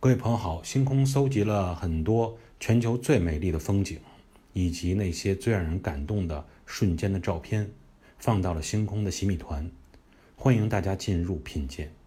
各位朋友好星空搜集了很多全球最美丽的风景以及那些最让人感动的瞬间的照片放到了星空的洗米团。欢迎大家进入品鉴。